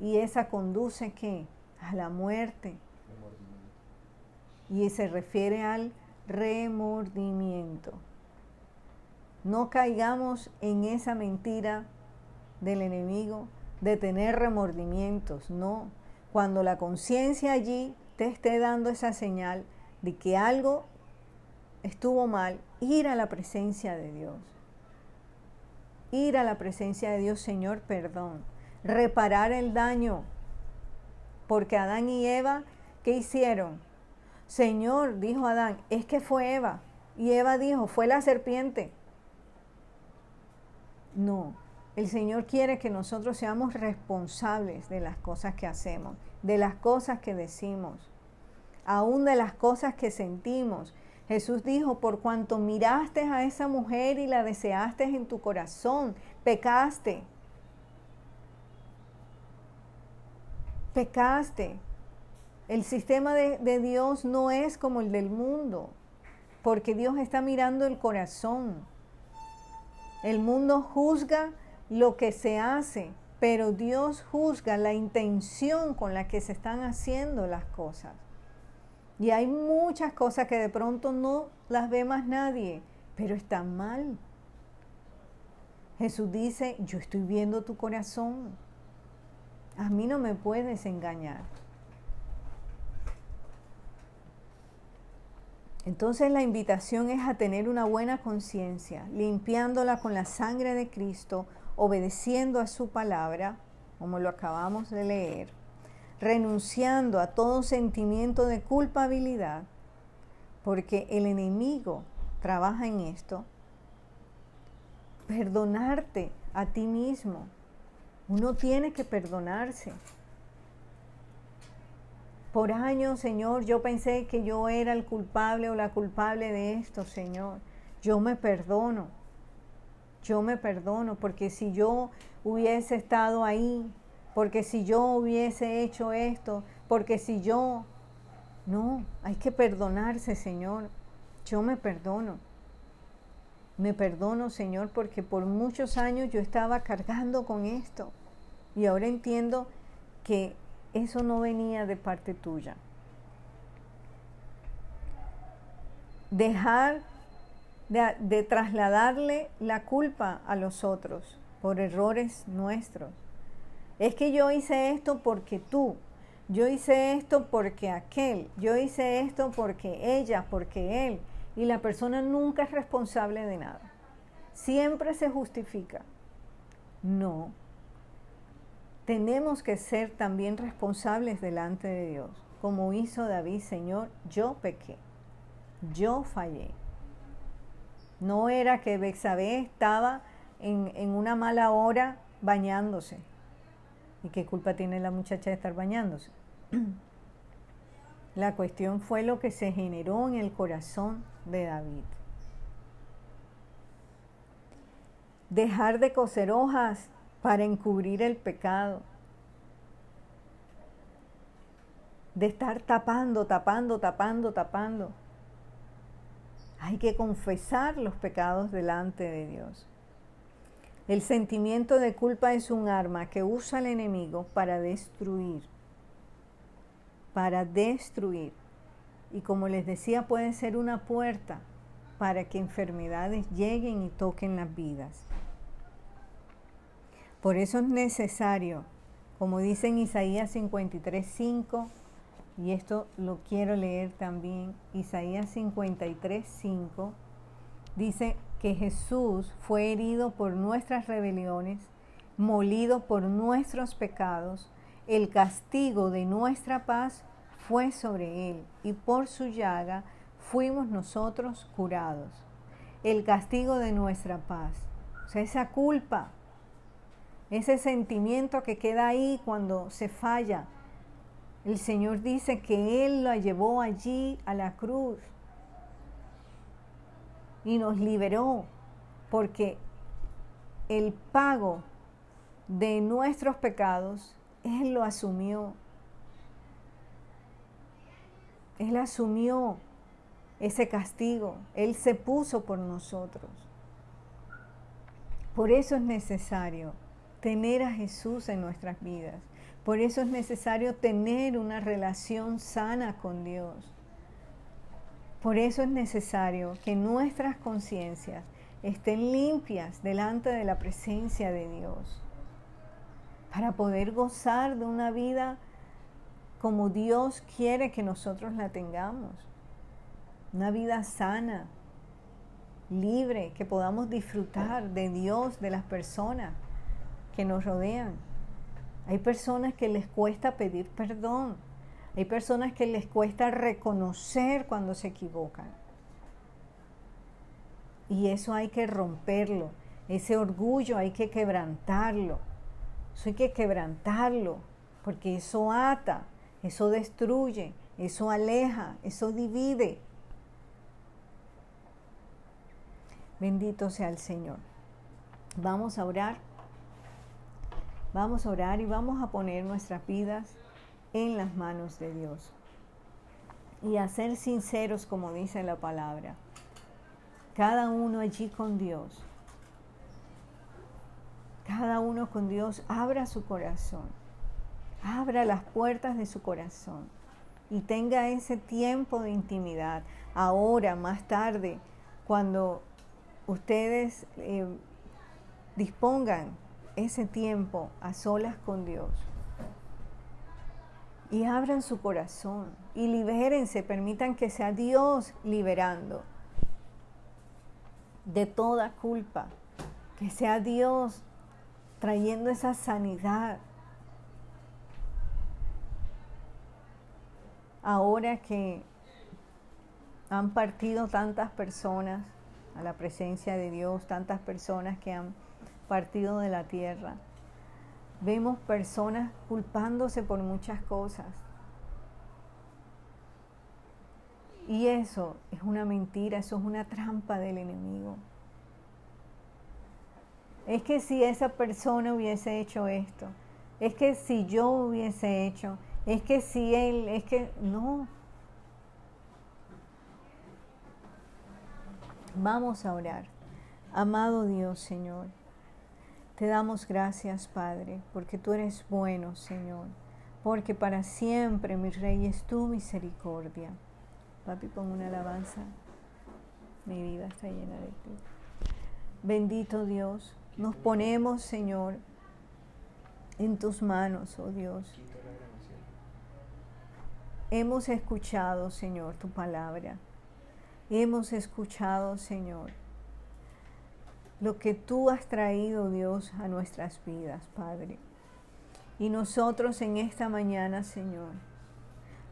Speaker 1: y esa conduce ¿qué? a la muerte. Y se refiere al remordimiento. No caigamos en esa mentira del enemigo de tener remordimientos, no. Cuando la conciencia allí te esté dando esa señal de que algo estuvo mal, ir a la presencia de Dios. Ir a la presencia de Dios, Señor, perdón. Reparar el daño. Porque Adán y Eva, ¿qué hicieron? Señor, dijo Adán, es que fue Eva. Y Eva dijo, fue la serpiente. No, el Señor quiere que nosotros seamos responsables de las cosas que hacemos, de las cosas que decimos, aún de las cosas que sentimos. Jesús dijo, por cuanto miraste a esa mujer y la deseaste en tu corazón, pecaste. Pecaste. El sistema de, Dios no es como el del mundo, porque Dios está mirando el corazón. El mundo juzga lo que se hace, pero Dios juzga la intención con la que se están haciendo las cosas. Y hay muchas cosas que de pronto no las ve más nadie, pero están mal. Jesús dice, yo estoy viendo tu corazón. A mí no me puedes engañar. Entonces la invitación es a tener una buena conciencia, limpiándola con la sangre de Cristo, obedeciendo a su palabra, como lo acabamos de leer, renunciando a todo sentimiento de culpabilidad, porque el enemigo trabaja en esto, perdonarte a ti mismo. Uno tiene que perdonarse. Por años, Señor, yo pensé que yo era el culpable o la culpable de esto, Señor. Yo me perdono. Yo me perdono porque si yo hubiese estado ahí, porque si yo hubiese hecho esto, porque si yo... No, hay que perdonarse, Señor. Yo me perdono. Me perdono, Señor, porque por muchos años yo estaba cargando con esto. Y ahora entiendo que eso no venía de parte tuya. Dejar de, trasladarle la culpa a los otros por errores nuestros. Es que yo hice esto porque tú, yo hice esto porque aquel, yo hice esto porque ella, porque él, y la persona nunca es responsable de nada. Siempre se justifica. No, tenemos que ser también responsables delante de Dios, como hizo David, Señor, yo pequé, yo fallé. No era que Bexabé estaba en, en una mala hora bañándose. ¿Y qué culpa tiene la muchacha de estar bañándose? La cuestión fue lo que se generó en el corazón de David. Dejar de coser hojas para encubrir el pecado. De estar tapando, tapando, tapando, tapando. Hay que confesar los pecados delante de Dios. El sentimiento de culpa es un arma que usa el enemigo para destruir. Para destruir. Y como les decía, puede ser una puerta para que enfermedades lleguen y toquen las vidas. Por eso es necesario, como dice en Isaías 53.5, y esto lo quiero leer también, Isaías 53.5, dice que Jesús fue herido por nuestras rebeliones, molido por nuestros pecados, el castigo de nuestra paz fue sobre él, y por su llaga fuimos nosotros curados. El castigo de nuestra paz, o sea, esa culpa ese sentimiento que queda ahí cuando se falla. El Señor dice que Él la llevó allí a la cruz y nos liberó porque el pago de nuestros pecados, Él lo asumió. Él asumió ese castigo, Él se puso por nosotros. Por eso es necesario tener a Jesús en nuestras vidas. Por eso es necesario tener una relación sana con Dios. Por eso es necesario que nuestras conciencias estén limpias delante de la presencia de Dios. para poder gozar de una vida como Dios quiere que nosotros la tengamos. Una vida sana, libre, que podamos disfrutar de Dios, de las personas que nos rodean. Hay personas que les cuesta pedir perdón. Hay personas que les cuesta reconocer cuando se equivocan. Y eso hay que romperlo. Ese orgullo hay que quebrantarlo. Eso hay que quebrantarlo. Porque eso ata, eso destruye, eso aleja, eso divide. Bendito sea el Señor. Vamos a orar. Vamos a orar y vamos a poner nuestras vidas en las manos de Dios. Y a ser sinceros como dice la palabra. Cada uno allí con Dios. Cada uno con Dios abra su corazón. Abra las puertas de su corazón. Y tenga ese tiempo de intimidad. Ahora, más tarde, cuando ustedes eh, dispongan ese tiempo a solas con Dios y abran su corazón y libérense, permitan que sea Dios liberando de toda culpa, que sea Dios trayendo esa sanidad. Ahora que han partido tantas personas a la presencia de Dios, tantas personas que han partido de la tierra. Vemos personas culpándose por muchas cosas. Y eso es una mentira, eso es una trampa del enemigo. Es que si esa persona hubiese hecho esto, es que si yo hubiese hecho, es que si él, es que no, Vamos a orar. Amado Dios, Señor, te damos gracias, Padre, porque tú eres bueno, Señor, porque para siempre, mi Rey, es tu misericordia. Papi, pon una alabanza. Mi vida está llena de ti. Bendito Dios, nos ponemos, Señor, en tus manos, oh Dios. Hemos escuchado, Señor, tu palabra hemos escuchado, Señor, lo que tú has traído, Dios, a nuestras vidas, Padre. Y nosotros en esta mañana, Señor,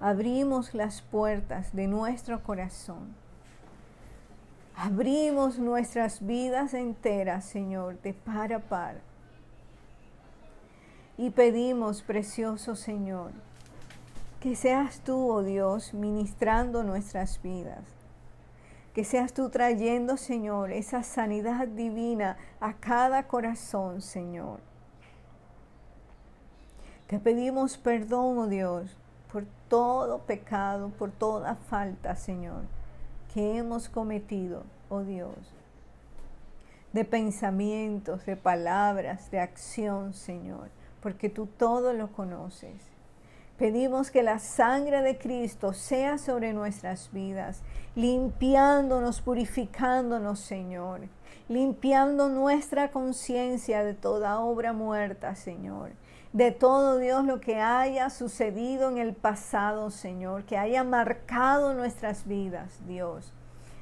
Speaker 1: abrimos las puertas de nuestro corazón. Abrimos nuestras vidas enteras, Señor, de par a par. Y pedimos, precioso Señor, que seas tú, oh Dios, ministrando nuestras vidas que seas tú trayendo, Señor, esa sanidad divina a cada corazón, Señor. Te pedimos perdón, oh Dios, por todo pecado, por toda falta, Señor, que hemos cometido, oh Dios, de pensamientos, de palabras, de acción, Señor, porque tú todo lo conoces. Pedimos que la sangre de Cristo sea sobre nuestras vidas, limpiándonos, purificándonos, Señor, limpiando nuestra conciencia de toda obra muerta, Señor, de todo Dios lo que haya sucedido en el pasado, Señor, que haya marcado nuestras vidas, Dios.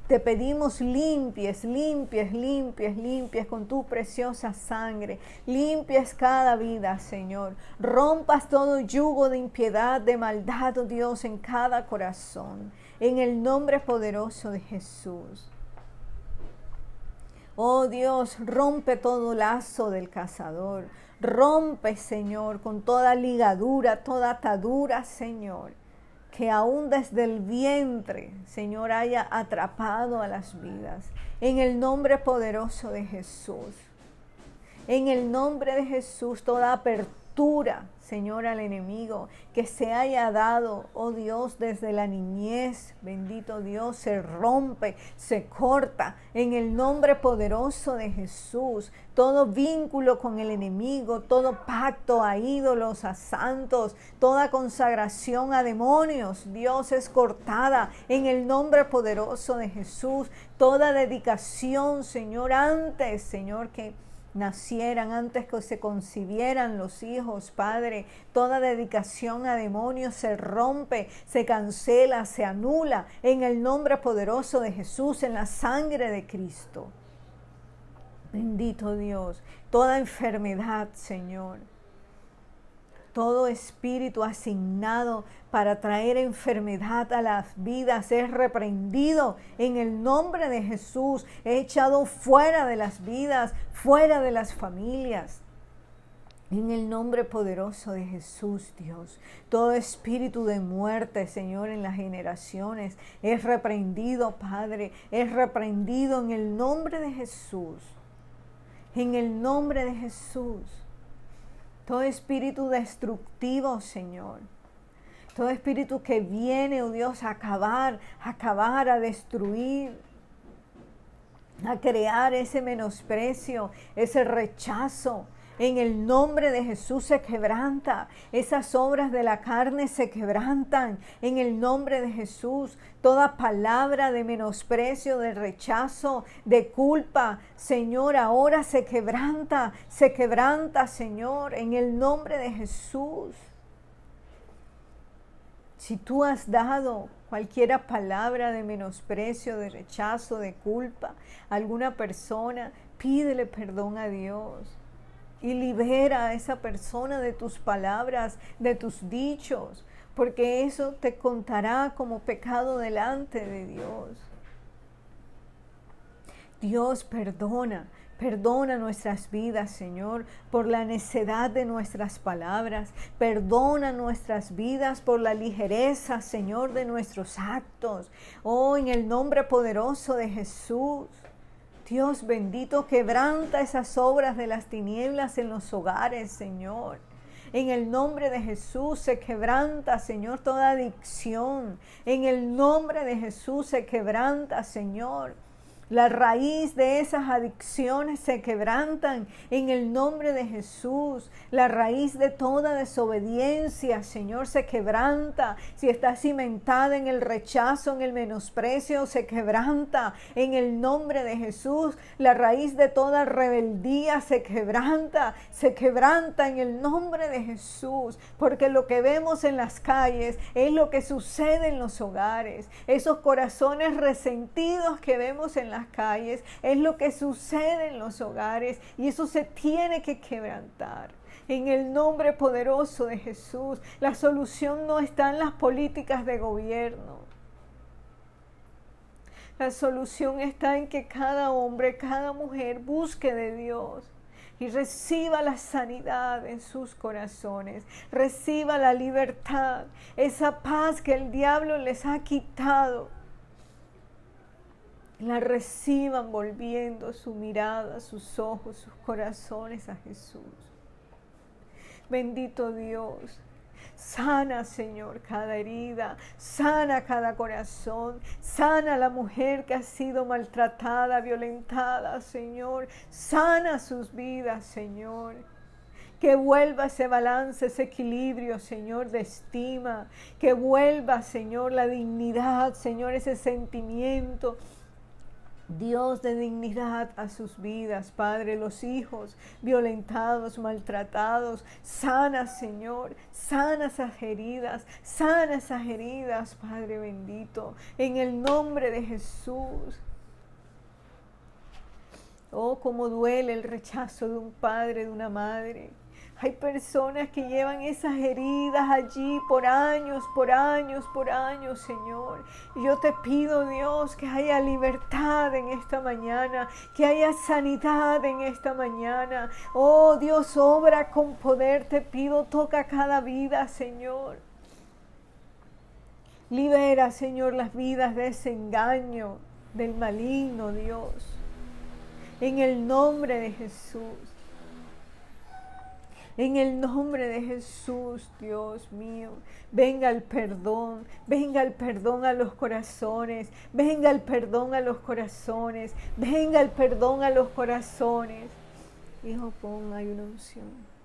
Speaker 1: Te pedimos limpies, limpies, limpies, limpies con tu preciosa sangre. Limpies cada vida, Señor. Rompas todo yugo de impiedad, de maldad, oh Dios, en cada corazón. En el nombre poderoso de Jesús. Oh Dios, rompe todo lazo del cazador. Rompe, Señor, con toda ligadura, toda atadura, Señor que aún desde el vientre, Señor, haya atrapado a las vidas. En el nombre poderoso de Jesús. En el nombre de Jesús, toda apertura Señor, al enemigo que se haya dado, oh Dios, desde la niñez, bendito Dios, se rompe, se corta en el nombre poderoso de Jesús. Todo vínculo con el enemigo, todo pacto a ídolos, a santos, toda consagración a demonios, Dios es cortada en el nombre poderoso de Jesús. Toda dedicación, Señor, antes, Señor, que nacieran, antes que se concibieran los hijos, Padre. Toda dedicación a demonios se rompe, se cancela, se anula en el nombre poderoso de Jesús, en la sangre de Cristo. Bendito Dios, toda enfermedad, Señor todo espíritu asignado para traer enfermedad a las vidas es reprendido en el nombre de Jesús, es echado fuera de las vidas, fuera de las familias. En el nombre poderoso de Jesús, Dios, todo espíritu de muerte, Señor, en las generaciones es reprendido, Padre, es reprendido en el nombre de Jesús. En el nombre de Jesús todo espíritu destructivo, Señor. Todo espíritu que viene, oh Dios, a acabar, a acabar, a destruir, a crear ese menosprecio, ese rechazo, en el nombre de Jesús se quebranta. Esas obras de la carne se quebrantan. En el nombre de Jesús. Toda palabra de menosprecio, de rechazo, de culpa, Señor, ahora se quebranta. Se quebranta, Señor, en el nombre de Jesús. Si tú has dado cualquier palabra de menosprecio, de rechazo, de culpa a alguna persona, pídele perdón a Dios y libera a esa persona de tus palabras, de tus dichos, porque eso te contará como pecado delante de Dios. Dios perdona, perdona nuestras vidas, Señor, por la necedad de nuestras palabras. Perdona nuestras vidas por la ligereza, Señor, de nuestros actos. Oh, en el nombre poderoso de Jesús. Dios bendito, quebranta esas obras de las tinieblas en los hogares, Señor. En el nombre de Jesús se quebranta, Señor, toda adicción. En el nombre de Jesús se quebranta, Señor la raíz de esas adicciones se quebrantan en el nombre de Jesús. La raíz de toda desobediencia, Señor, se quebranta. Si está cimentada en el rechazo, en el menosprecio, se quebranta en el nombre de Jesús. La raíz de toda rebeldía se quebranta, se quebranta en el nombre de Jesús. Porque lo que vemos en las calles es lo que sucede en los hogares. Esos corazones resentidos que vemos en las calles, es lo que sucede en los hogares y eso se tiene que quebrantar. En el nombre poderoso de Jesús, la solución no está en las políticas de gobierno. La solución está en que cada hombre, cada mujer busque de Dios y reciba la sanidad en sus corazones, reciba la libertad, esa paz que el diablo les ha quitado la reciban volviendo su mirada, sus ojos, sus corazones a Jesús. Bendito Dios. Sana, Señor, cada herida, sana cada corazón, sana la mujer que ha sido maltratada, violentada, Señor, sana sus vidas, Señor. Que vuelva ese balance, ese equilibrio, Señor, de estima. Que vuelva, Señor, la dignidad, Señor, ese sentimiento Dios de dignidad a sus vidas, Padre, los hijos violentados, maltratados, sana, Señor, sana esas heridas, sana esas heridas, Padre bendito, en el nombre de Jesús. Oh, cómo duele el rechazo de un padre, de una madre. Hay personas que llevan esas heridas allí por años, por años, por años, Señor. Y yo te pido, Dios, que haya libertad en esta mañana, que haya sanidad en esta mañana. Oh, Dios, obra con poder, te pido, toca cada vida, Señor. Libera, Señor, las vidas de ese engaño del maligno, Dios. En el nombre de Jesús. En el nombre de Jesús, Dios mío, venga el perdón, venga el perdón a los corazones, venga el perdón a los corazones, venga el perdón a los corazones. Hijo, pon, hay una unción.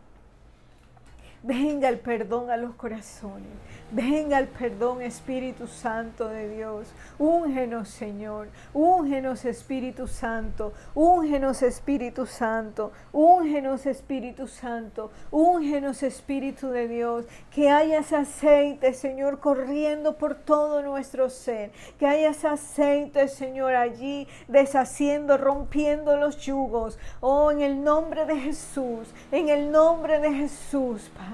Speaker 1: Venga el perdón a los corazones. Venga el perdón, Espíritu Santo de Dios. Úngenos, Señor. Úngenos, Espíritu Santo. Úngenos, Espíritu Santo. Úngenos, Espíritu Santo. Úngenos, Espíritu de Dios. Que haya ese aceite, Señor, corriendo por todo nuestro ser. Que haya ese aceite, Señor, allí deshaciendo, rompiendo los yugos. Oh, en el nombre de Jesús. En el nombre de Jesús, Padre.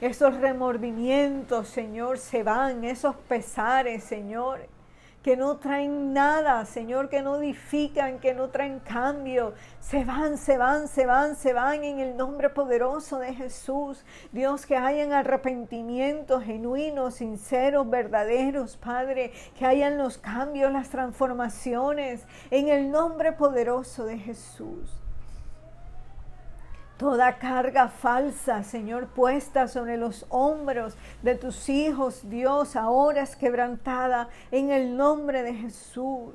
Speaker 1: Esos remordimientos, Señor, se van, esos pesares, Señor, que no traen nada, Señor, que no edifican, que no traen cambio. Se van, se van, se van, se van en el nombre poderoso de Jesús. Dios, que hayan arrepentimientos genuinos, sinceros, verdaderos, Padre, que hayan los cambios, las transformaciones en el nombre poderoso de Jesús. Toda carga falsa, Señor, puesta sobre los hombros de tus hijos, Dios, ahora es quebrantada en el nombre de Jesús.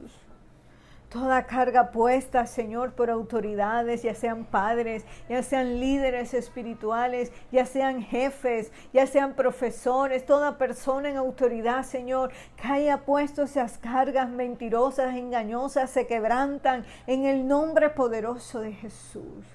Speaker 1: Toda carga puesta, Señor, por autoridades, ya sean padres, ya sean líderes espirituales, ya sean jefes, ya sean profesores, toda persona en autoridad, Señor, que haya puesto esas cargas mentirosas, engañosas, se quebrantan en el nombre poderoso de Jesús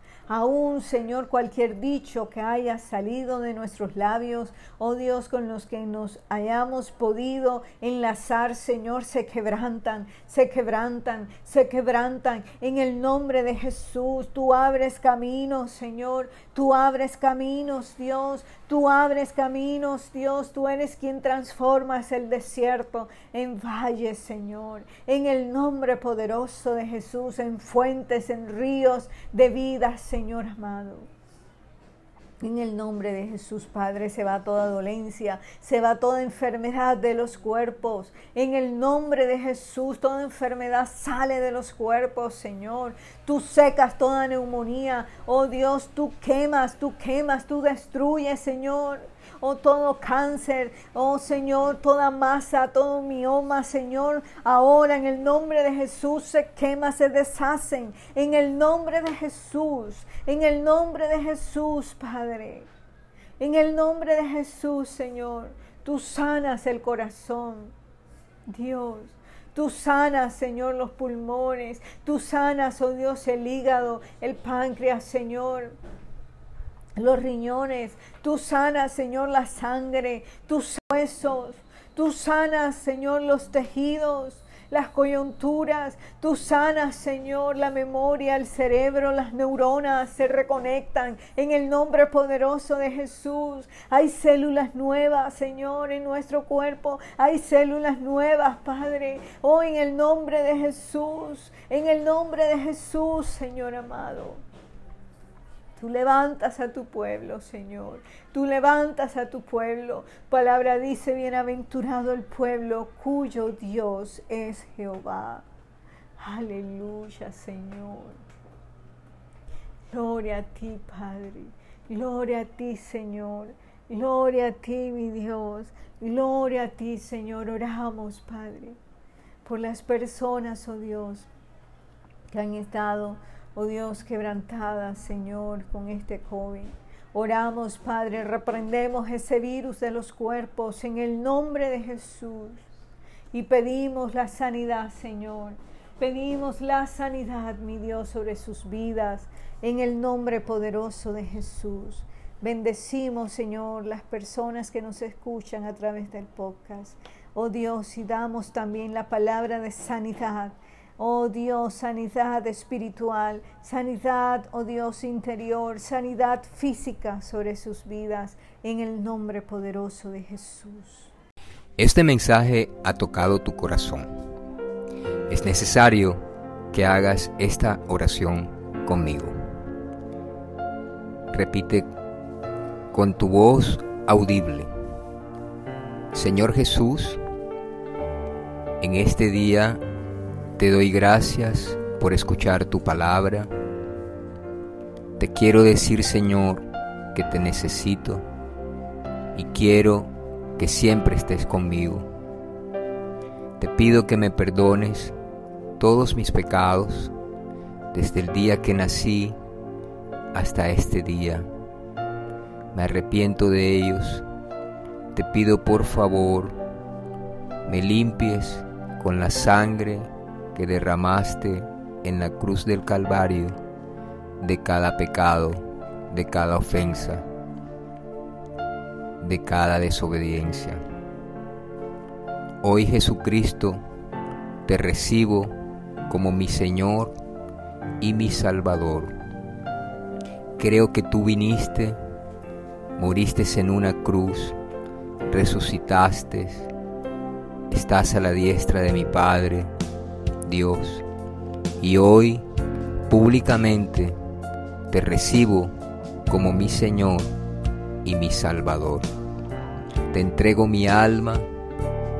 Speaker 1: Aún, Señor, cualquier dicho que haya salido de nuestros labios, oh Dios, con los que nos hayamos podido enlazar, Señor, se quebrantan, se quebrantan, se quebrantan. En el nombre de Jesús, tú abres caminos, Señor, tú abres caminos, Dios, tú abres caminos, Dios, tú eres quien transformas el desierto en valles, Señor. En el nombre poderoso de Jesús, en fuentes, en ríos de vida, Señor. Señor amado. En el nombre de Jesús, Padre, se va toda dolencia, se va toda enfermedad de los cuerpos. En el nombre de Jesús, toda enfermedad sale de los cuerpos, Señor. Tú secas toda neumonía. Oh Dios, tú quemas, tú quemas, tú destruyes, Señor oh todo cáncer, oh Señor, toda masa, todo mioma, Señor, ahora en el nombre de Jesús se quema, se deshacen, en el nombre de Jesús, en el nombre de Jesús, Padre, en el nombre de Jesús, Señor, tú sanas el corazón, Dios. Tú sanas, Señor, los pulmones. Tú sanas, oh Dios, el hígado, el páncreas, Señor los riñones, tú sanas, Señor, la sangre, tus huesos, tú sanas, Señor, los tejidos, las coyunturas, tú sanas, Señor, la memoria, el cerebro, las neuronas se reconectan en el nombre poderoso de Jesús. Hay células nuevas, Señor, en nuestro cuerpo. Hay células nuevas, Padre. Oh, en el nombre de Jesús, en el nombre de Jesús, Señor amado. Tú levantas a tu pueblo, Señor. Tú levantas a tu pueblo. Palabra dice, bienaventurado el pueblo cuyo Dios es Jehová. Aleluya, Señor. Gloria a ti, Padre. Gloria a ti, Señor. Gloria a ti, mi Dios. Gloria a ti, Señor. Oramos, Padre, por las personas, oh Dios, que han estado oh Dios, quebrantada, Señor, con este COVID. Oramos, Padre, reprendemos ese virus de los cuerpos en el nombre de Jesús y pedimos la sanidad, Señor. Pedimos la sanidad, mi Dios, sobre sus vidas en el nombre poderoso de Jesús. Bendecimos, Señor, las personas que nos escuchan a través del podcast. Oh Dios, y damos también la palabra de sanidad Oh Dios, sanidad espiritual, sanidad, oh Dios interior, sanidad física sobre sus vidas, en el nombre poderoso de Jesús.
Speaker 3: Este mensaje ha tocado tu corazón. Es necesario que hagas esta oración conmigo. Repite con tu voz audible. Señor Jesús, en este día te doy gracias por escuchar tu palabra. Te quiero decir, Señor, que te necesito y quiero que siempre estés conmigo. Te pido que me perdones todos mis pecados desde el día que nací hasta este día. Me arrepiento de ellos. Te pido por favor, me limpies con la sangre que derramaste en la cruz del Calvario de cada pecado, de cada ofensa, de cada desobediencia. Hoy Jesucristo, te recibo como mi Señor y mi Salvador. Creo que tú viniste, moriste en una cruz, resucitaste, estás a la diestra de mi Padre, Dios, y hoy públicamente te recibo como mi Señor y mi Salvador. Te entrego mi alma,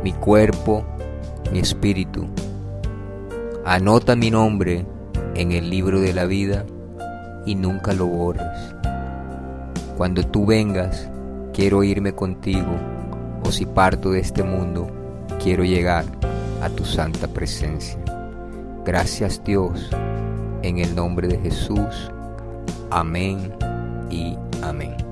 Speaker 3: mi cuerpo, mi espíritu. Anota mi nombre en el libro de la vida y nunca lo borres. Cuando tú vengas, quiero irme contigo, o si parto de este mundo, quiero llegar a tu santa presencia. Gracias Dios, en el nombre de Jesús. Amén y amén.